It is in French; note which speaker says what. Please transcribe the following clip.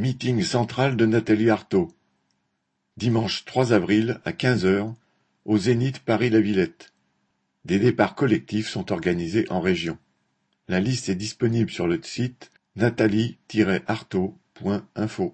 Speaker 1: Meeting central de Nathalie Arthaud. Dimanche trois avril à quinze heures au Zénith Paris-La Villette. Des départs collectifs sont organisés en région. La liste est disponible sur le site nathalie-arthaud.info.